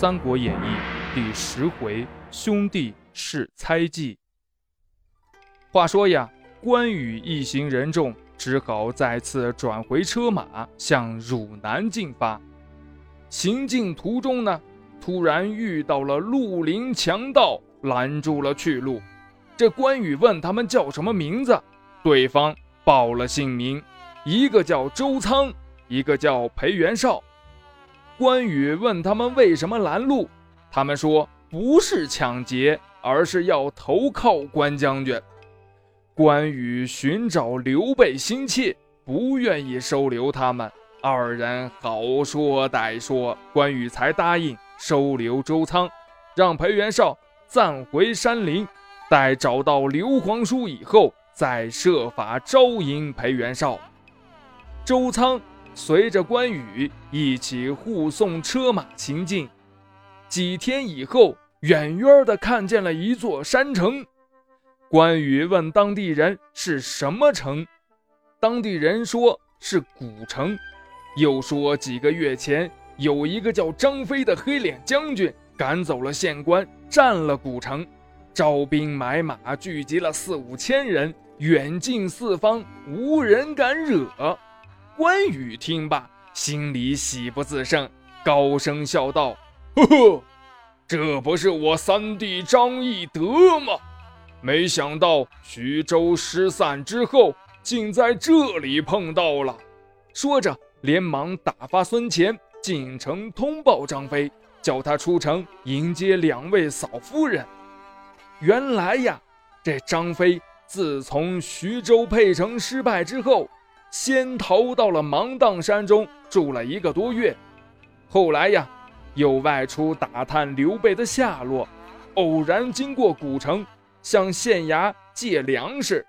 三国演义》第十回兄弟是猜忌。话说呀，关羽一行人众只好再次转回车马，向汝南进发。行进途中呢，突然遇到了绿林强盗，拦住了去路。这关羽问他们叫什么名字，对方报了姓名，一个叫周仓，一个叫裴元绍。关羽问他们为什么拦路，他们说不是抢劫，而是要投靠关将军。关羽寻找刘备心切，不愿意收留他们。二人好说歹说，关羽才答应收留周仓，让裴元绍暂回山林，待找到刘皇叔以后，再设法招引裴元绍。周仓随着关羽一起护送车马行进。几天以后，远远的看见了一座山城。关羽问当地人是什么城，当地人说是古城，又说几个月前有一个叫张飞的黑脸将军赶走了县官，占了古城，招兵买马，聚集了四五千人，远近四方无人敢惹。关羽听罢，心里喜不自胜，高声笑道：“呵呵，这不是我三弟张翼德吗？”没想到徐州失散之后，竟在这里碰到了。说着，连忙打发孙乾进城通报张飞，叫他出城迎接两位嫂夫人。原来呀，这张飞自从徐州沛城失败之后，先逃到了芒砀山中住了一个多月，后来呀，又外出打探刘备的下落，偶然经过古城。向县衙借粮食，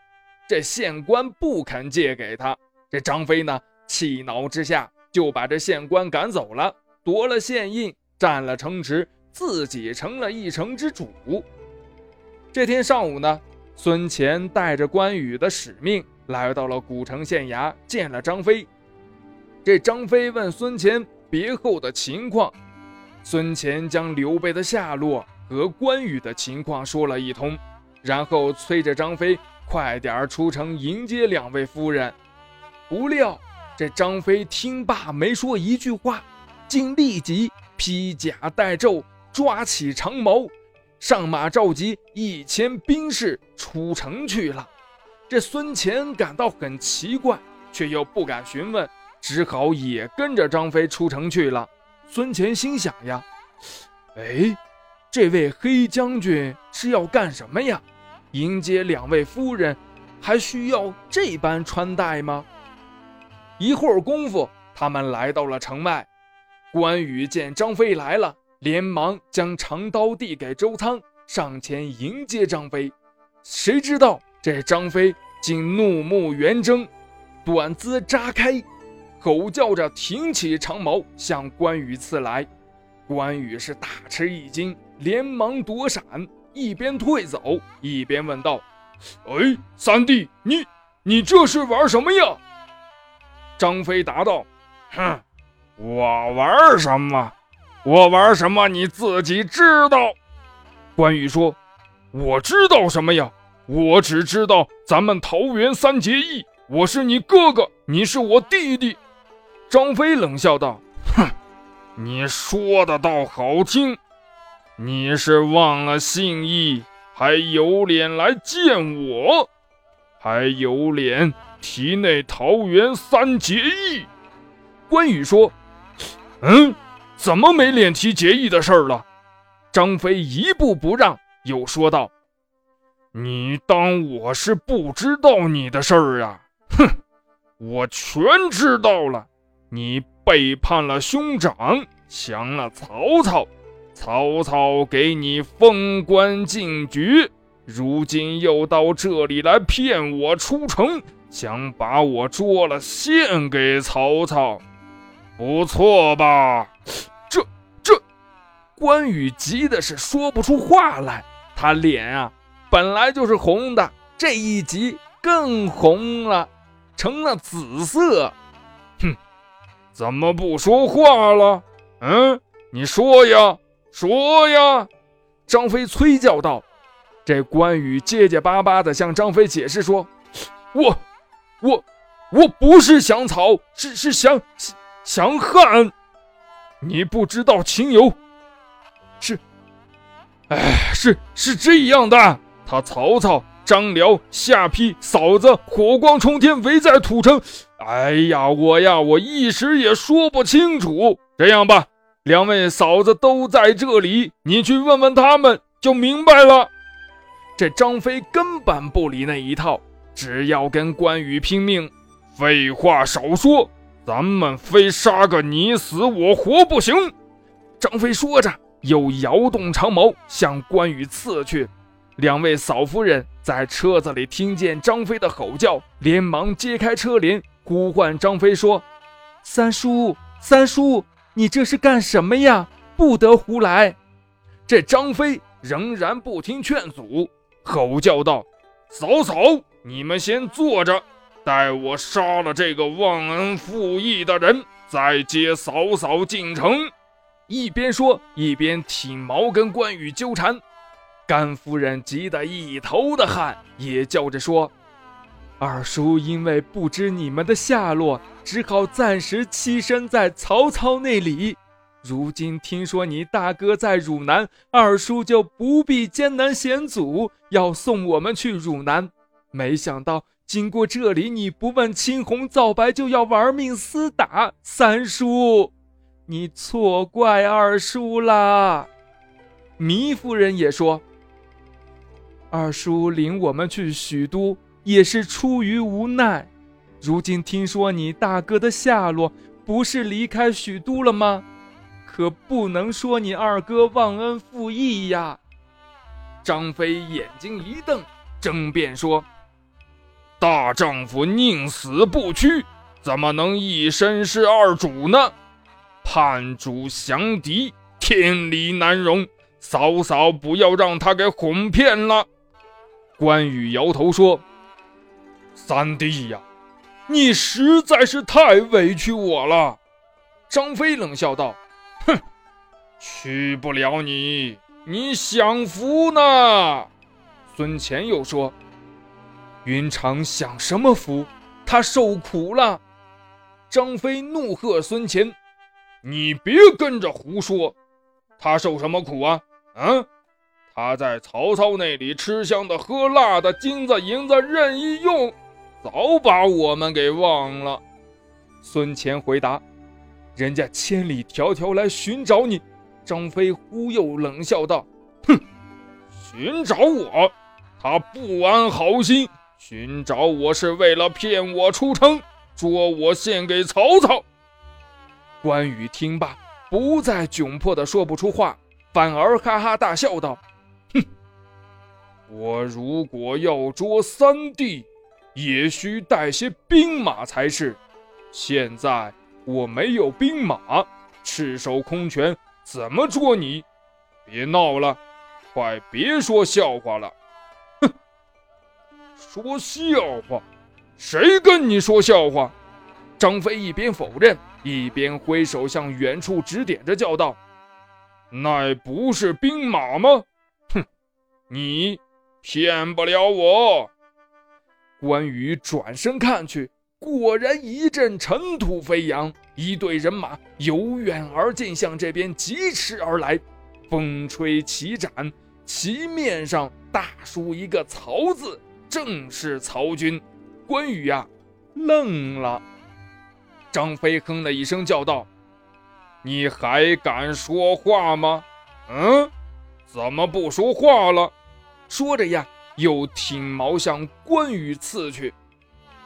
这县官不肯借给他。这张飞呢，气恼之下就把这县官赶走了，夺了县印，占了城池，自己成了一城之主。这天上午呢，孙乾带着关羽的使命来到了古城县衙，见了张飞。这张飞问孙乾别后的情况，孙乾将刘备的下落和关羽的情况说了一通。然后催着张飞快点出城迎接两位夫人。不料这张飞听罢没说一句话，竟立即披甲戴胄，抓起长矛，上马召集一千兵士出城去了。这孙乾感到很奇怪，却又不敢询问，只好也跟着张飞出城去了。孙乾心想呀，哎。这位黑将军是要干什么呀？迎接两位夫人，还需要这般穿戴吗？一会儿功夫，他们来到了城外。关羽见张飞来了，连忙将长刀递给周仓，上前迎接张飞。谁知道这张飞竟怒目圆睁，短姿扎开，吼叫着挺起长矛向关羽刺来。关羽是大吃一惊。连忙躲闪，一边退走，一边问道：“哎，三弟，你你这是玩什么呀？”张飞答道：“哼，我玩什么？我玩什么你自己知道。”关羽说：“我知道什么呀？我只知道咱们桃园三结义，我是你哥哥，你是我弟弟。”张飞冷笑道：“哼，你说的倒好听。”你是忘了信义，还有脸来见我？还有脸提那桃园三结义？关羽说：“嗯，怎么没脸提结义的事儿了？”张飞一步不让，又说道：“你当我是不知道你的事儿啊？哼，我全知道了。你背叛了兄长，降了曹操。”曹操给你封官进爵，如今又到这里来骗我出城，想把我捉了献给曹操，不错吧？这这，关羽急的是说不出话来，他脸啊本来就是红的，这一集更红了，成了紫色。哼，怎么不说话了？嗯，你说呀。说呀！”张飞催叫道。这关羽结结巴巴地向张飞解释说：“我，我，我不是降曹，是是降降汉。你不知道情由，是，哎，是是这样的。他曹操、张辽、下邳、嫂子火光冲天，围在土城。哎呀，我呀，我一时也说不清楚。这样吧，两位嫂子都在这里，你去问问他们，就明白了。”这张飞根本不理那一套，只要跟关羽拼命。废话少说，咱们非杀个你死我活不行！张飞说着，又摇动长矛向关羽刺去。两位嫂夫人在车子里听见张飞的吼叫，连忙揭开车帘，呼唤张飞说：“三叔，三叔，你这是干什么呀？不得胡来！”这张飞仍然不听劝阻。吼叫道：“嫂嫂，你们先坐着，待我杀了这个忘恩负义的人，再接嫂嫂进城。”一边说，一边挺矛跟关羽纠缠。甘夫人急得一头的汗，也叫着说：“二叔因为不知你们的下落，只好暂时栖身在曹操那里。”如今听说你大哥在汝南，二叔就不必艰难险阻，要送我们去汝南。没想到经过这里，你不问青红皂白就要玩命厮打，三叔，你错怪二叔啦。糜夫人也说，二叔领我们去许都也是出于无奈。如今听说你大哥的下落，不是离开许都了吗？可不能说你二哥忘恩负义呀！张飞眼睛一瞪，争辩说：“大丈夫宁死不屈，怎么能一身是二主呢？叛主降敌，天理难容。嫂嫂不要让他给哄骗了。”关羽摇头说：“三弟呀，你实在是太委屈我了。”张飞冷笑道。哼，去不了你，你享福呢？孙乾又说：“云长享什么福？他受苦了。”张飞怒喝孙乾：“你别跟着胡说！他受什么苦啊？啊？他在曹操那里吃香的喝辣的，金子银子任意用，早把我们给忘了。”孙乾回答。人家千里迢迢来寻找你，张飞忽又冷笑道：“哼，寻找我？他不安好心，寻找我是为了骗我出城，捉我献给曹操。”关羽听罢，不再窘迫的说不出话，反而哈哈大笑道：“，我如果要捉三弟，也需带些兵马才是，现在。”我没有兵马，赤手空拳，怎么捉你？别闹了，快别说笑话了！哼，说笑话？谁跟你说笑话？张飞一边否认，一边挥手向远处指点着，叫道：“那不是兵马吗？哼，你骗不了我！”关羽转身看去。果然一阵尘土飞扬，一队人马由远而近，向这边疾驰而来。风吹旗展，旗面上大书一个“曹”字，正是曹军。关羽呀，愣了。张飞哼了一声，叫道：“你还敢说话吗？嗯，怎么不说话了？”说着呀，又挺矛向关羽刺去。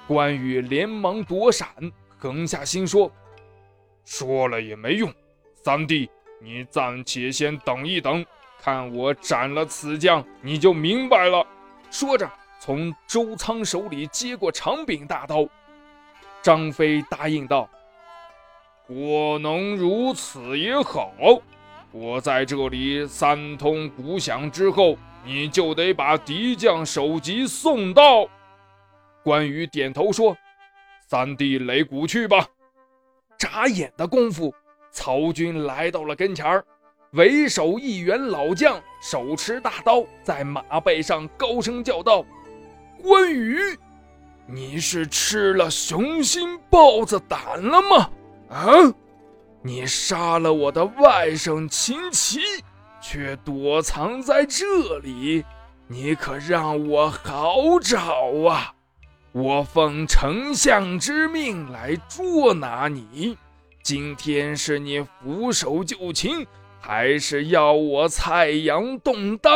关羽连忙躲闪，横下心说：“说了也没用，三弟，你暂且先等一等，看我斩了此将，你就明白了。”说着，从周仓手里接过长柄大刀。张飞答应道：“果能如此也好，我在这里三通鼓响之后，你就得把敌将首级送到。”关羽点头说：“三弟擂鼓去吧。”眨眼的功夫，曹军来到了跟前儿。为首一员老将，手持大刀，在马背上高声叫道：“关羽，你是吃了雄心豹子胆了吗？啊！你杀了我的外甥秦琪，却躲藏在这里，你可让我好找啊！我奉丞相之命来捉拿你，今天是你俯首就擒。”还是要我蔡阳动刀？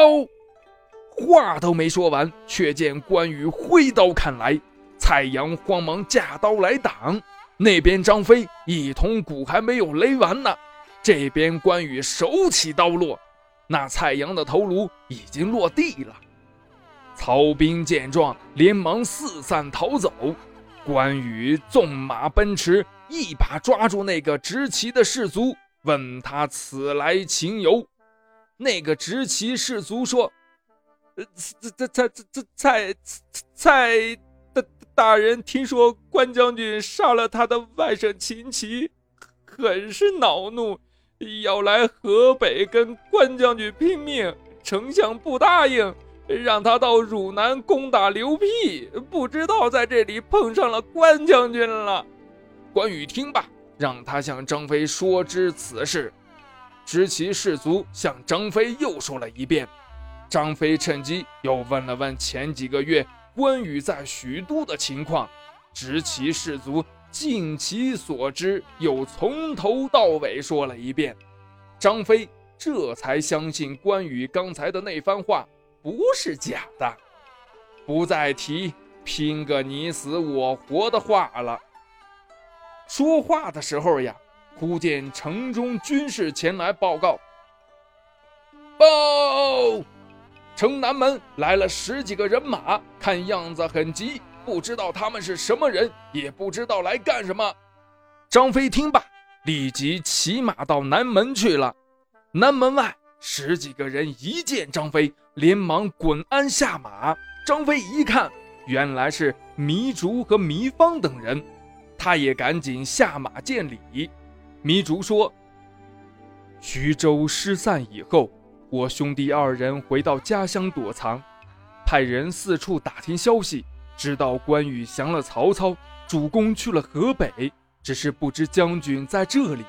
话都没说完，却见关羽挥刀砍来，蔡阳慌忙架刀来挡。那边张飞一通鼓还没有擂完呢，这边关羽手起刀落，那蔡阳的头颅已经落地了。曹兵见状，连忙四散逃走。关羽纵马奔驰，一把抓住那个执旗的士卒。问他此来情由，那个执旗士卒说：“呃，蔡蔡蔡蔡蔡大大人听说关将军杀了他的外甥秦琪，很是恼怒，要来河北跟关将军拼命。丞相不答应，让他到汝南攻打刘辟，不知道在这里碰上了关将军了。”关羽听罢。让他向张飞说知此事，知其士卒向张飞又说了一遍。张飞趁机又问了问前几个月关羽在许都的情况，知其士卒尽其所知，又从头到尾说了一遍。张飞这才相信关羽刚才的那番话不是假的，不再提拼个你死我活的话了。说话的时候呀，忽见城中军士前来报告：“报，城南门来了十几个人马，看样子很急，不知道他们是什么人，也不知道来干什么。”张飞听罢，立即骑马到南门去了。南门外十几个人一见张飞，连忙滚鞍下马。张飞一看，原来是糜竺和糜芳等人。他也赶紧下马见礼。糜竺说：“徐州失散以后，我兄弟二人回到家乡躲藏，派人四处打听消息，知道关羽降了曹操，主公去了河北，只是不知将军在这里。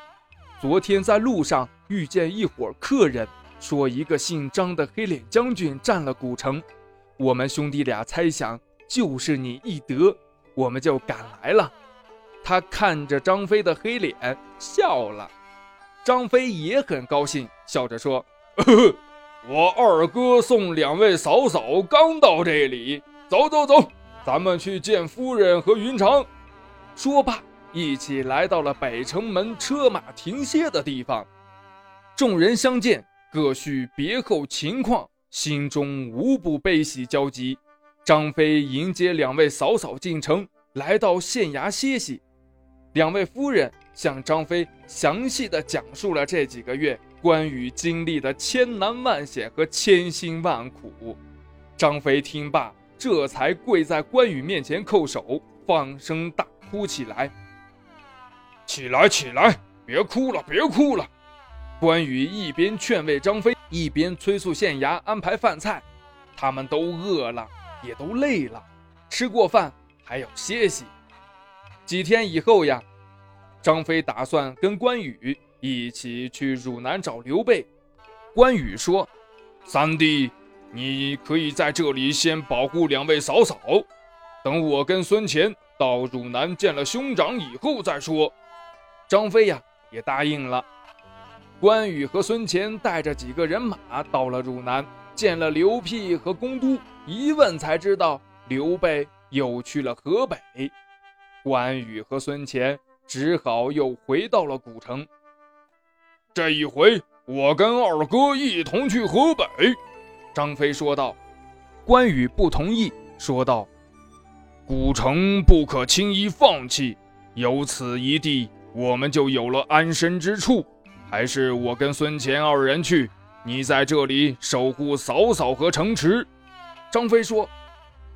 昨天在路上遇见一伙客人，说一个姓张的黑脸将军占了古城，我们兄弟俩猜想就是你义德，我们就赶来了。”他看着张飞的黑脸笑了，张飞也很高兴，笑着说：“ 呵呵我二哥送两位嫂嫂刚到这里，走走走，咱们去见夫人和云长。”说罢，一起来到了北城门车马停歇的地方。众人相见，各叙别后情况，心中无不悲喜交集。张飞迎接两位嫂嫂进城，来到县衙歇息。两位夫人向张飞详细的讲述了这几个月关羽经历的千难万险和千辛万苦。张飞听罢，这才跪在关羽面前叩首，放声大哭起来。起来，起来，别哭了，别哭了。关羽一边劝慰张飞，一边催促县衙安排饭菜。他们都饿了，也都累了，吃过饭还要歇息。几天以后呀。张飞打算跟关羽一起去汝南找刘备。关羽说：“三弟，你可以在这里先保护两位嫂嫂，等我跟孙乾到汝南见了兄长以后再说。”张飞呀也答应了。关羽和孙乾带着几个人马到了汝南，见了刘辟和公都，一问才知道刘备又去了河北。关羽和孙乾。只好又回到了古城。这一回，我跟二哥一同去河北。”张飞说道。关羽不同意，说道：“古城不可轻易放弃，有此一地，我们就有了安身之处。还是我跟孙乾二人去，你在这里守护嫂嫂和城池。”张飞说：“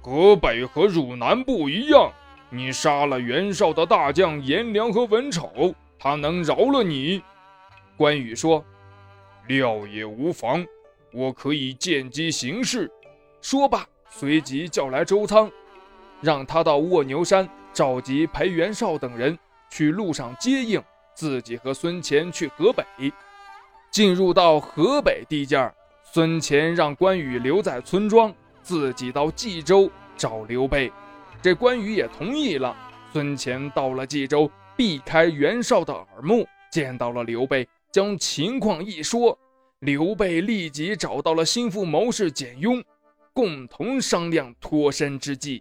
河北和汝南不一样。”你杀了袁绍的大将颜良和文丑，他能饶了你？关羽说：“料也无妨，我可以见机行事。说罢，随即叫来周仓，让他到卧牛山召集裴元绍等人去路上接应，自己和孙乾去河北。进入到河北地界儿，孙乾让关羽留在村庄，自己到冀州找刘备。这关羽也同意了。孙乾到了冀州，避开袁绍的耳目，见到了刘备，将情况一说，刘备立即找到了心腹谋士简雍。共同商量脱身之计，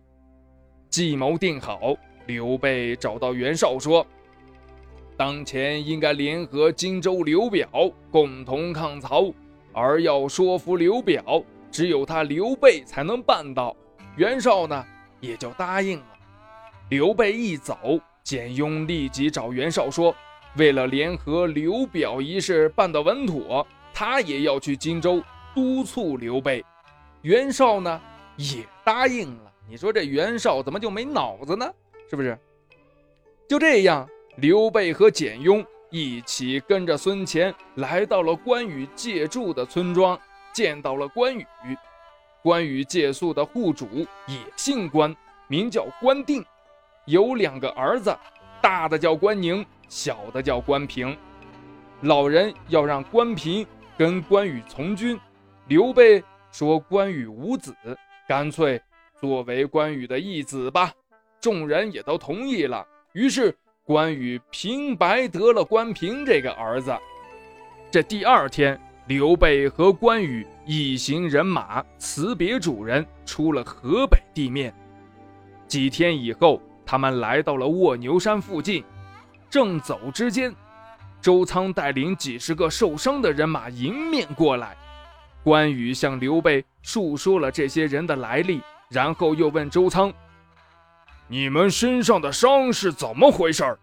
计谋定好。刘备找到袁绍说：“当前应该联合荆州刘表，共同抗曹。而要说服刘表，只有他刘备才能办到。”袁绍呢，也就答应了。刘备一走，简雍立即找袁绍说：“为了联合刘表一事办得稳妥，他也要去荆州督促刘备。”袁绍呢也答应了。你说这袁绍怎么就没脑子呢？是不是？就这样，刘备和简雍一起跟着孙乾来到了关羽借住的村庄，见到了关羽。关羽借宿的户主也姓关，名叫关定，有两个儿子，大的叫关宁，小的叫关平。老人要让关平跟关羽从军，刘备。说关羽无子，干脆作为关羽的义子吧。众人也都同意了。于是关羽平白得了关平这个儿子。这第二天，刘备和关羽一行人马辞别主人，出了河北地面。几天以后，他们来到了卧牛山附近。正走之间，周仓带领几十个受伤的人马迎面过来。关羽向刘备述说了这些人的来历，然后又问周仓：“你们身上的伤是怎么回事？”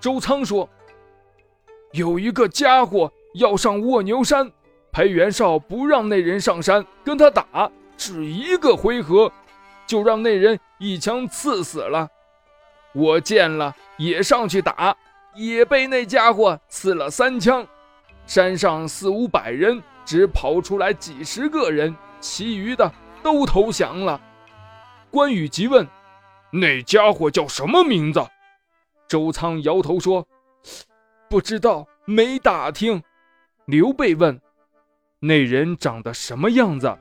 周仓说：“有一个家伙要上卧牛山，裴元绍不让那人上山跟他打，只一个回合，就让那人一枪刺死了。我见了也上去打，也被那家伙刺了三枪。山上四五百人。”只跑出来几十个人，其余的都投降了。关羽急问：“那家伙叫什么名字？”周仓摇头说：“不知道，没打听。”刘备问：“那人长得什么样子？”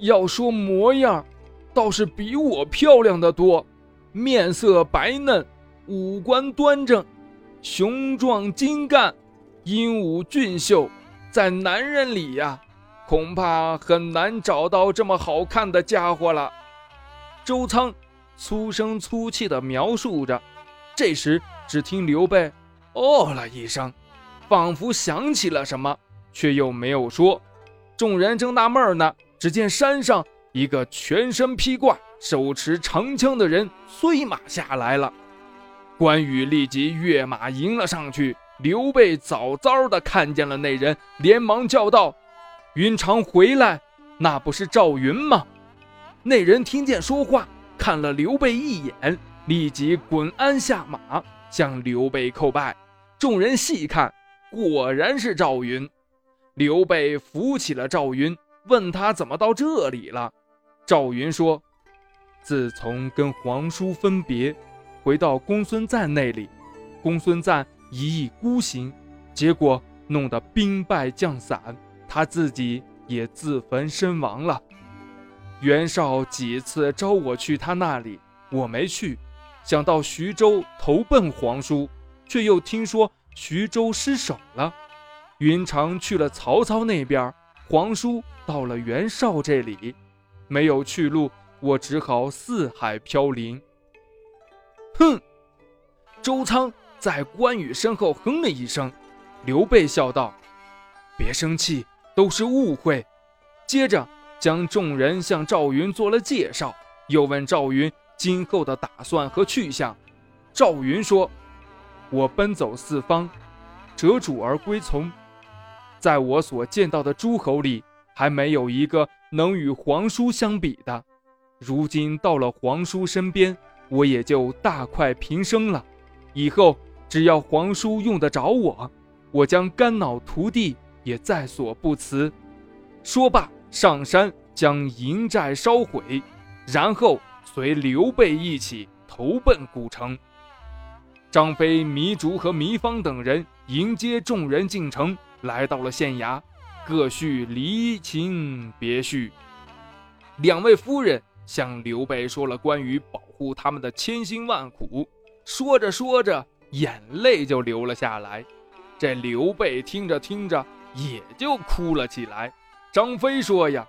要说模样，倒是比我漂亮的多，面色白嫩，五官端正，雄壮精干，英武俊秀。在男人里呀，恐怕很难找到这么好看的家伙了。周仓粗声粗气地描述着。这时，只听刘备“哦”了一声，仿佛想起了什么，却又没有说。众人正纳闷呢，只见山上一个全身披挂、手持长枪的人催马下来了。关羽立即跃马迎了上去。刘备早早的看见了那人，连忙叫道：“云长回来，那不是赵云吗？”那人听见说话，看了刘备一眼，立即滚鞍下马，向刘备叩拜。众人细看，果然是赵云。刘备扶起了赵云，问他怎么到这里了。赵云说：“自从跟皇叔分别，回到公孙瓒那里，公孙瓒。”一意孤行，结果弄得兵败将散，他自己也自焚身亡了。袁绍几次招我去他那里，我没去，想到徐州投奔皇叔，却又听说徐州失守了。云长去了曹操那边，皇叔到了袁绍这里，没有去路，我只好四海飘零。哼，周仓。在关羽身后哼了一声，刘备笑道：“别生气，都是误会。”接着将众人向赵云做了介绍，又问赵云今后的打算和去向。赵云说：“我奔走四方，折主而归从，在我所见到的诸侯里，还没有一个能与皇叔相比的。如今到了皇叔身边，我也就大快平生了。以后。”只要皇叔用得着我，我将肝脑涂地，也在所不辞。”说罢，上山将营寨烧毁，然后随刘备一起投奔古城。张飞、糜竺和糜芳等人迎接众人进城，来到了县衙，各叙离情别绪。两位夫人向刘备说了关于宝护他们的千辛万苦，说着说着，眼泪就流了下来。这刘备听着听着，也就哭了起来。张飞说：“呀，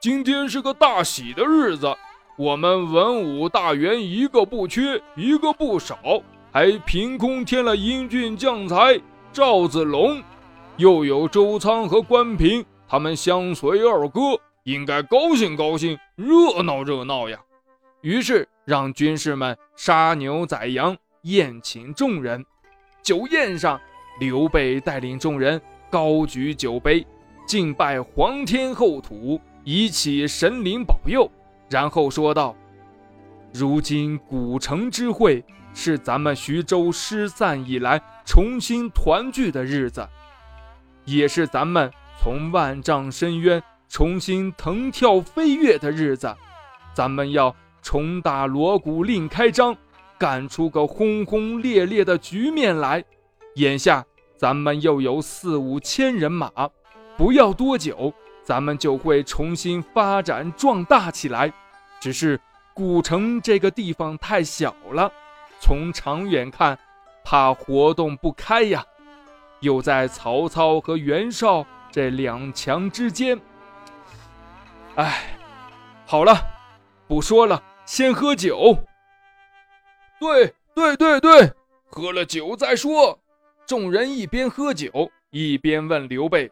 今天是个大喜的日子，我们文武大员一个不缺，一个不少。”还凭空添了英俊将才赵子龙，又有周仓和关平，他们相随二哥，应该高兴高兴，热闹热闹呀。于是让军士们杀牛宰羊，宴请众人。酒宴上，刘备带领众人高举酒杯，敬拜皇天后土，以祈神灵保佑，然后说道：“如今古城之会。”是咱们徐州失散以来重新团聚的日子，也是咱们从万丈深渊重新腾跳飞跃的日子。咱们要重打锣鼓另开张，干出个轰轰烈烈的局面来。眼下咱们又有四五千人马，不要多久，咱们就会重新发展壮大起来。只是古城这个地方太小了。从长远看，怕活动不开呀，又在曹操和袁绍这两强之间。哎，好了，不说了，先喝酒。对对对对，喝了酒再说。众人一边喝酒，一边问刘备：“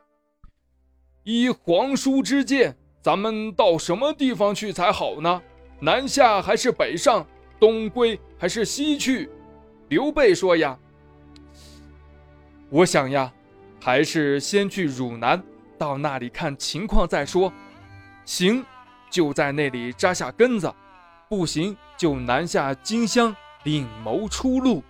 依皇叔之见，咱们到什么地方去才好呢？南下还是北上？”东归还是西去？刘备说呀：“我想呀，还是先去汝南，到那里看情况再说。行，就在那里扎下根子；不行，就南下荆襄，另谋出路。”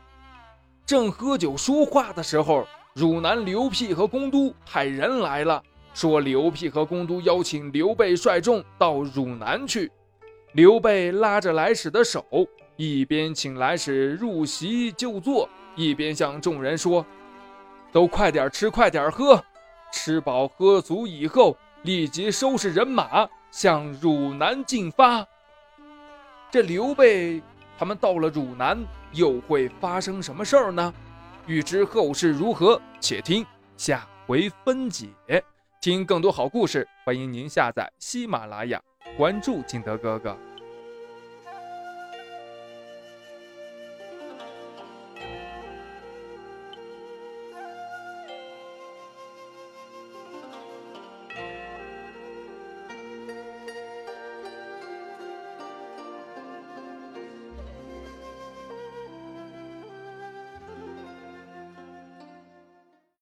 正喝酒说话的时候，汝南刘辟和公都派人来了，说刘辟和公都邀请刘备率众到汝南去。刘备拉着来使的手。一边请来使入席就坐，一边向众人说：“都快点吃，快点喝，吃饱喝足以后，立即收拾人马向汝南进发。”这刘备他们到了汝南，又会发生什么事儿呢？欲知后事如何，且听下回分解。听更多好故事，欢迎您下载喜马拉雅，关注金德哥哥。